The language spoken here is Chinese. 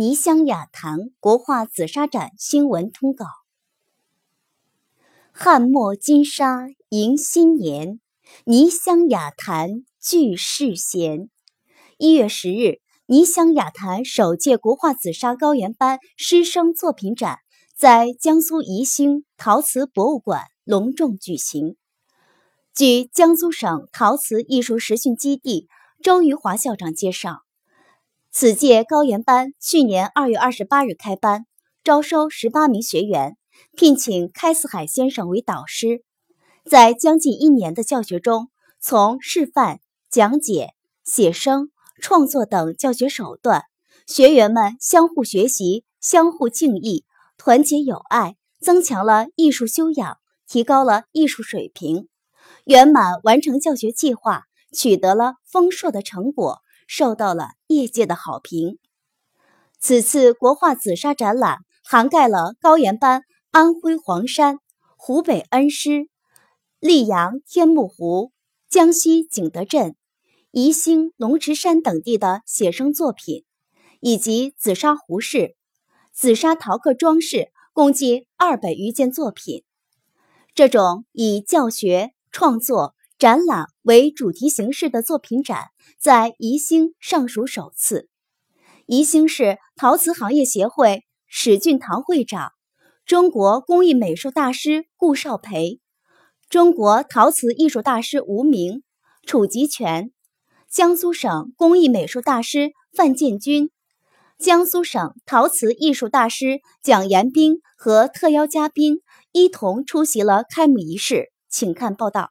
泥乡雅谈国画紫砂展新闻通稿：汉末金沙迎新年，泥香雅谈聚世贤。一月十日，泥香雅谈首届国画紫砂高原班师生作品展在江苏宜兴陶瓷博物馆隆重举行。据江苏省陶瓷艺术实训基地周余华校长介绍。此届高原班去年二月二十八日开班，招收十八名学员，聘请开四海先生为导师。在将近一年的教学中，从示范、讲解、写生、创作等教学手段，学员们相互学习、相互敬意、团结友爱，增强了艺术修养，提高了艺术水平，圆满完成教学计划，取得了丰硕的成果。受到了业界的好评。此次国画紫砂展览涵盖了高原班安徽黄山、湖北恩施、溧阳天目湖、江西景德镇、宜兴龙池山等地的写生作品，以及紫砂壶式、紫砂陶刻装饰，共计二百余件作品。这种以教学创作。展览为主题形式的作品展，在宜兴尚属首次。宜兴市陶瓷行业协会史俊堂会长、中国工艺美术大师顾少培、中国陶瓷艺术大师吴明、楚吉全、江苏省工艺美术大师范建军、江苏省陶瓷艺术大师蒋延斌和特邀嘉宾一同出席了开幕仪式。请看报道。